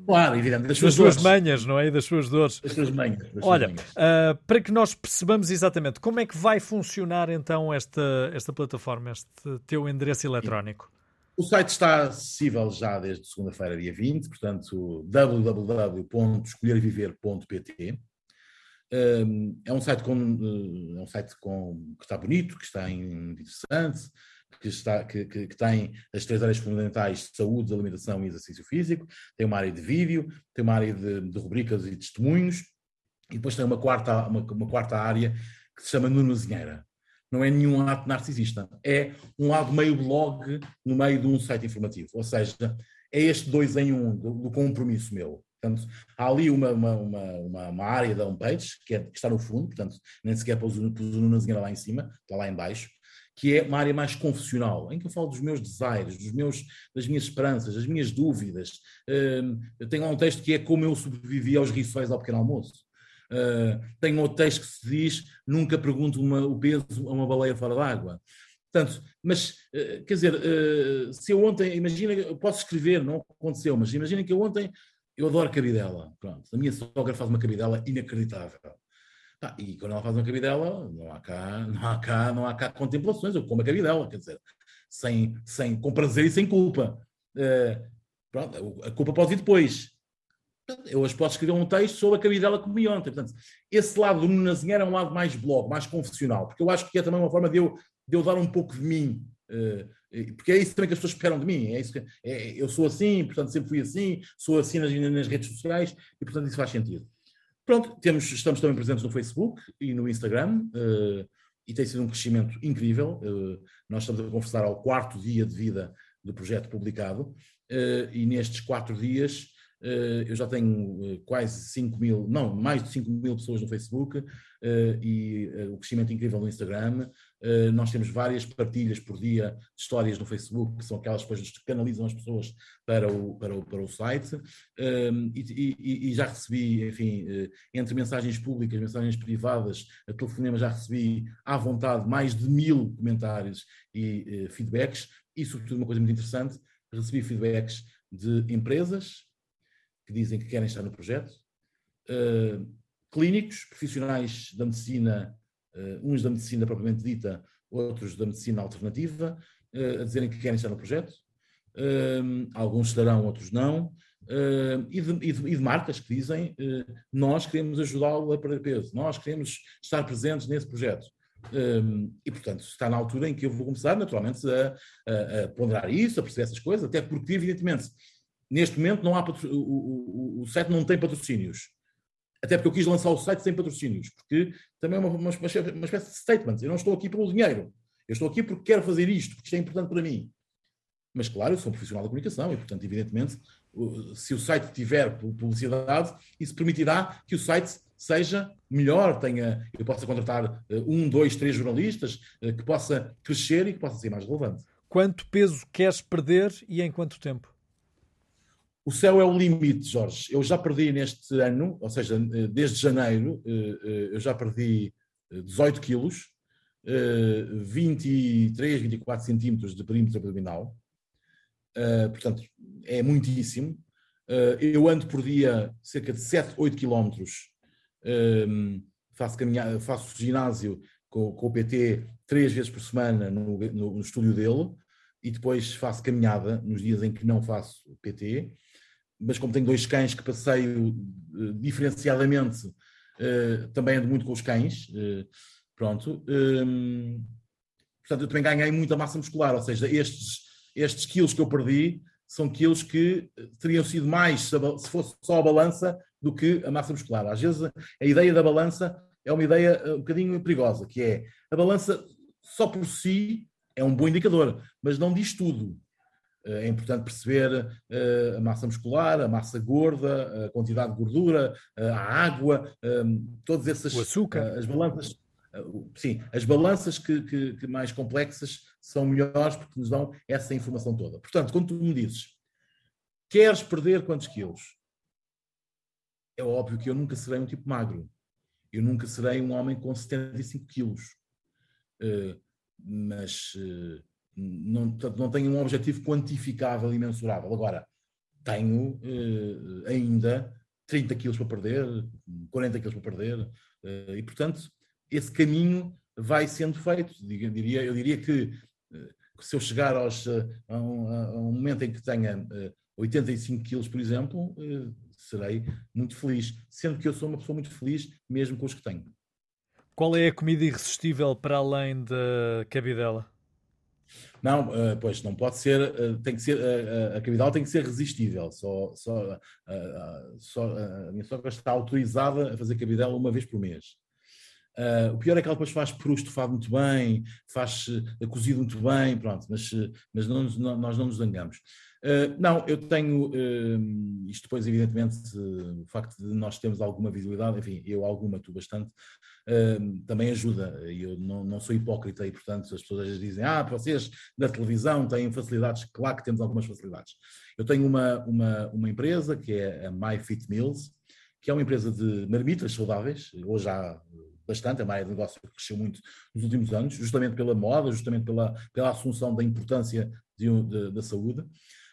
claro, evidente, das suas, das suas manhas, não é? E das suas dores. Das suas manhas. Das Olha, suas manhas. Uh, para que nós percebamos exatamente como é que vai funcionar então esta, esta plataforma, este teu endereço eletrónico. O site está acessível já desde segunda-feira, dia 20, portanto, www.escolherviver.pt. Um, é um site, com, é um site com, que está bonito, que está interessante, que, está, que, que, que, tem as três áreas fundamentais de saúde, alimentação e exercício físico, tem uma área de vídeo, tem uma área de, de rubricas e testemunhos, e depois tem uma quarta, uma, uma quarta área que se chama Nunozinheira. Não é nenhum ato narcisista, é um lado meio blog no meio de um site informativo, ou seja, é este dois em um do, do compromisso meu. Portanto, há ali uma, uma, uma, uma, área da homepage que, é, que está no fundo, portanto, nem sequer pôs o Nunozinheira lá em cima, está lá em baixo, que é uma área mais confessional, em que eu falo dos meus desejos, dos meus, das minhas esperanças, das minhas dúvidas. Uh, eu tenho lá um texto que é como eu sobrevivi aos rissóis ao pequeno almoço. Uh, tenho outro texto que se diz nunca pergunto uma, o peso a uma baleia fora d'água. Portanto, mas, uh, quer dizer, uh, se eu ontem, imagina, eu posso escrever, não aconteceu, mas imagina que eu ontem, eu adoro cabidela, pronto, a minha sogra faz uma cabidela inacreditável. Ah, e quando ela faz uma cabidela, não há cá, não há cá, não há cá contemplações, eu como a cabidela, quer dizer, sem, sem, com prazer e sem culpa. Uh, pronto, a culpa pode vir depois. Eu hoje posso escrever um texto sobre a cabidela que comi ontem. Portanto, esse lado do Nunazinheiro é um lado mais blog, mais confessional, porque eu acho que é também uma forma de eu, de eu dar um pouco de mim. Uh, porque é isso também que as pessoas esperam de mim. É isso que, é, eu sou assim, portanto sempre fui assim, sou assim nas, nas redes sociais e portanto isso faz sentido. Pronto, temos, estamos também presentes no Facebook e no Instagram uh, e tem sido um crescimento incrível. Uh, nós estamos a conversar ao quarto dia de vida do projeto publicado uh, e nestes quatro dias eu já tenho quase 5 mil, não, mais de 5 mil pessoas no Facebook e o crescimento incrível no Instagram. Nós temos várias partilhas por dia de histórias no Facebook, que são aquelas que canalizam as pessoas para o, para o, para o site. Ehm, e, e, e, já recebi, enfim, entre mensagens públicas, mensagens privadas, a telefonema, já recebi à vontade mais de mil comentários e feedbacks. E, sobretudo, uma coisa muito interessante, recebi feedbacks de empresas, que dizem que querem estar no projeto, clínicos, profissionais da medicina, uns da medicina propriamente dita, outros da medicina alternativa, uh, a dizerem que querem estar no projeto. alguns estarão, outros não. E de, e, de, e, de, marcas que dizem nós queremos ajudá-lo a perder peso, nós queremos estar presentes nesse projeto. Um, e, portanto, está na altura em que eu vou começar, naturalmente, a, a, a ponderar isso, a perceber essas coisas, até porque, evidentemente, Neste momento não há o, o, o site não tem patrocínios. Até porque eu quis lançar o site sem patrocínios, porque também é uma, uma, uma espécie de statement. Eu não estou aqui pelo dinheiro. Eu estou aqui porque quero fazer isto, porque isto é importante para mim. Mas, claro, eu sou um profissional da comunicação e, portanto, evidentemente, se o site tiver publicidade, isso permitirá que o site seja melhor, tenha, eu possa contratar eh, um, dois, três jornalistas, eh, que possa crescer e que possa ser mais relevante. Quanto peso queres perder e em quanto tempo? O céu é o limite, Jorge. Eu já perdi neste ano, ou seja, desde janeiro, eh, eh, eu já perdi 18 eh, quilos, 23, 24 centímetros de perímetro abdominal. Portanto, é muitíssimo. Eu ando por dia cerca de 7, 8 quilómetros. Faço, caminhar, faço ginásio com, com, o PT três vezes por semana no, no, no estúdio dele e depois faço caminhada nos dias em que não faço PT mas como tenho dois cães que passeio uh, diferenciadamente, uh, também ando muito com os cães, uh, pronto. Um, ehm, portanto, eu também ganhei muita massa muscular, ou seja, estes, estes quilos que eu perdi são quilos que teriam sido mais se fosse só a balança do que a massa muscular. Às vezes a ideia da balança é uma ideia um bocadinho perigosa, que é a balança só por si é um bom indicador, mas não diz tudo. É importante perceber uh, a massa muscular, a massa gorda, a quantidade de gordura, uh, a água, um, todas essas. O açúcar. As balanças. sim, as balanças que, que, que, mais complexas são melhores porque nos dão essa informação toda. Portanto, quando tu me dizes, queres perder quantos quilos? É óbvio que eu nunca serei um tipo magro. Eu nunca serei um homem com 75 quilos. mas não, não tenho um objetivo quantificável e mensurável. Agora, tenho uh, ainda 30 quilos para perder, 40 quilos para perder, uh, e portanto, esse caminho vai sendo feito. Eu diria, eu diria que se eu chegar aos, a, um, a um momento em que tenha 85 quilos, por exemplo, serei muito feliz, sendo que eu sou uma pessoa muito feliz, mesmo com os que tenho. Qual é a comida irresistível para além da cabidela? Não, uh, pois não pode ser, uh, tem que ser, uh, a cabidela tem que ser resistível. Só, só, só a minha sogra está autorizada a fazer cabidela uma vez por mês. O pior é que ela depois faz peru estofado muito bem, faz cozido muito bem, pronto, mas, mas não, não, nós não nos zangamos. não, eu tenho, isto depois evidentemente, o facto de nós termos alguma visibilidade, enfim, eu alguma, tu bastante, também ajuda, eu não, não sou hipócrita e portanto as pessoas dizem, ah, vocês na televisão têm facilidades, claro que temos algumas facilidades. Eu tenho uma, uma, uma empresa que é a My Fit Meals, que é uma empresa de marmitas saudáveis, hoje há bastante, a área de negócio cresceu muito nos últimos anos, justamente pela moda, justamente pela, pela assunção da importância de, de, da saúde.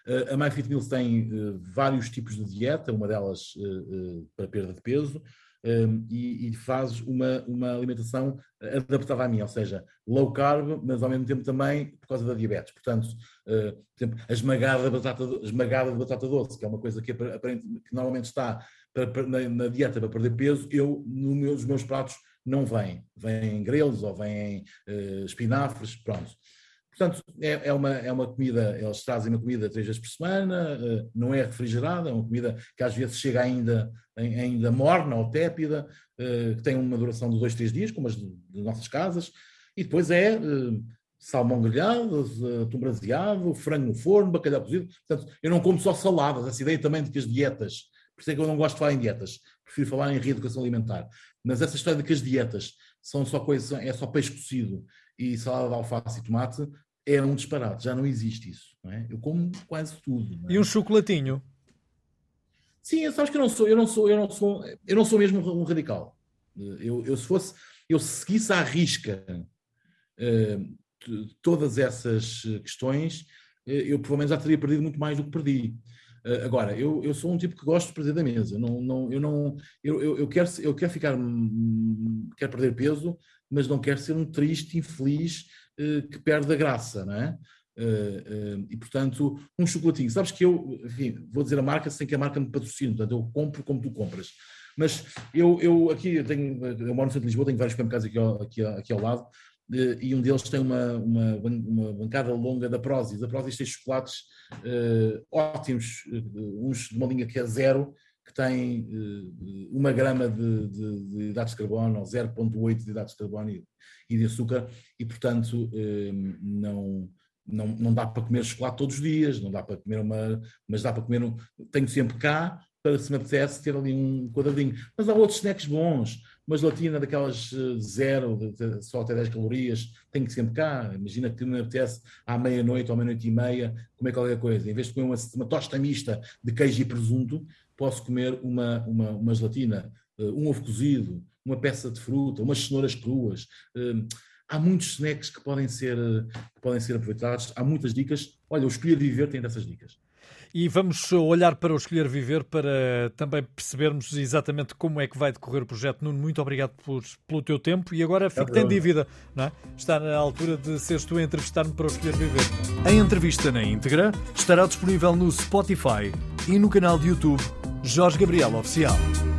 Uh, a MyFitMeals tem uh, vários tipos de dieta, uma delas uh, para perda de peso, um, e, e, faz uma, uma alimentação adaptada a mim, ou seja, low carb, mas ao mesmo tempo também por causa da diabetes. Portanto, uh, a esmagada de batata, esmagada de batata doce, que é uma coisa que, aparente, que normalmente está para, para, na, na, dieta para perder peso, eu, nos meus, pratos, não vêm. Vêm grelos ou vêm uh, espinafres, pronto. Portanto, é, é, uma, é uma comida, eles trazem uma comida três vezes por semana, uh, não é refrigerada, é uma comida que às vezes chega ainda, ainda morna ou tépida, uh, que tem uma duração de dois, três dias, como as de, nossas casas, e depois é uh, salmão grelhado, atum braseado, frango no forno, bacalhau cozido. Portanto, eu não como só saladas, essa ideia também de que as dietas, por isso é que eu não gosto de falar em dietas, prefiro falar em reeducação alimentar. Mas essa história de que as dietas são só coisa, é só peixe cocido e salada de alface e tomate é um disparate, já não existe isso. Não é? Eu como quase tudo. É? E um chocolatinho? Sim, sabes que eu não sou, eu não sou, eu não sou, eu não sou mesmo um radical. Eu, eu se fosse, eu seguisse à risca uh, todas essas questões, uh, eu provavelmente já teria perdido muito mais do que perdi. Uh, agora, eu, eu sou um tipo que gosto de perder da mesa. Não, não, eu, não, eu, eu, eu, quero, eu quero ficar. Hum, quero perder peso, mas não quero ser um triste, infeliz que perde a graça, não é? Uh, e portanto, um chocolatinho. Sabes que eu, enfim, vou dizer a marca sem que a marca me patrocine, portanto, eu compro como tu compras. Mas eu, eu aqui eu tenho, eu moro no centro de Lisboa, tenho vários supermercados aqui ao, aqui, aqui ao lado, e um deles tem uma, uma, uma bancada longa da Prozis. A Prozis tem chocolates ótimos, uns de uma linha que é zero, que tem uh, uma grama de, de, de hidratos de carbono, ou 0,8 de hidratos de carbono e, e de açúcar, e portanto não, não, não dá para comer chocolate todos os dias, não dá para comer uma, mas dá para comer, um, tenho sempre cá, para se me apetece ter ali um quadradinho. Mas há outros snacks bons, uma gelatina daquelas eh, zero, só até 10 calorias, tenho que sempre cá. Imagina que me apetece à meia-noite ou meia-noite e meia comer qualquer coisa. Em vez de comer uma, uma tosta mista de queijo e presunto, posso comer uma, uma, uma gelatina, eh, um ovo cozido, uma peça de fruta, umas cenouras cruas. Eh, há muitos snacks que podem ser, que podem ser aproveitados, há muitas dicas. Olha, o Escolher Viver tem dessas dicas. E vamos olhar para o Escolher Viver para também percebermos exatamente como é que vai decorrer o projeto. Nuno, muito obrigado por, pelo teu tempo e agora fico em dívida, não é? Está na altura de seres tu a entrevistar-me para o Escolher Viver. A entrevista na íntegra estará disponível no Spotify e no canal de YouTube Jorge Gabriel Oficial.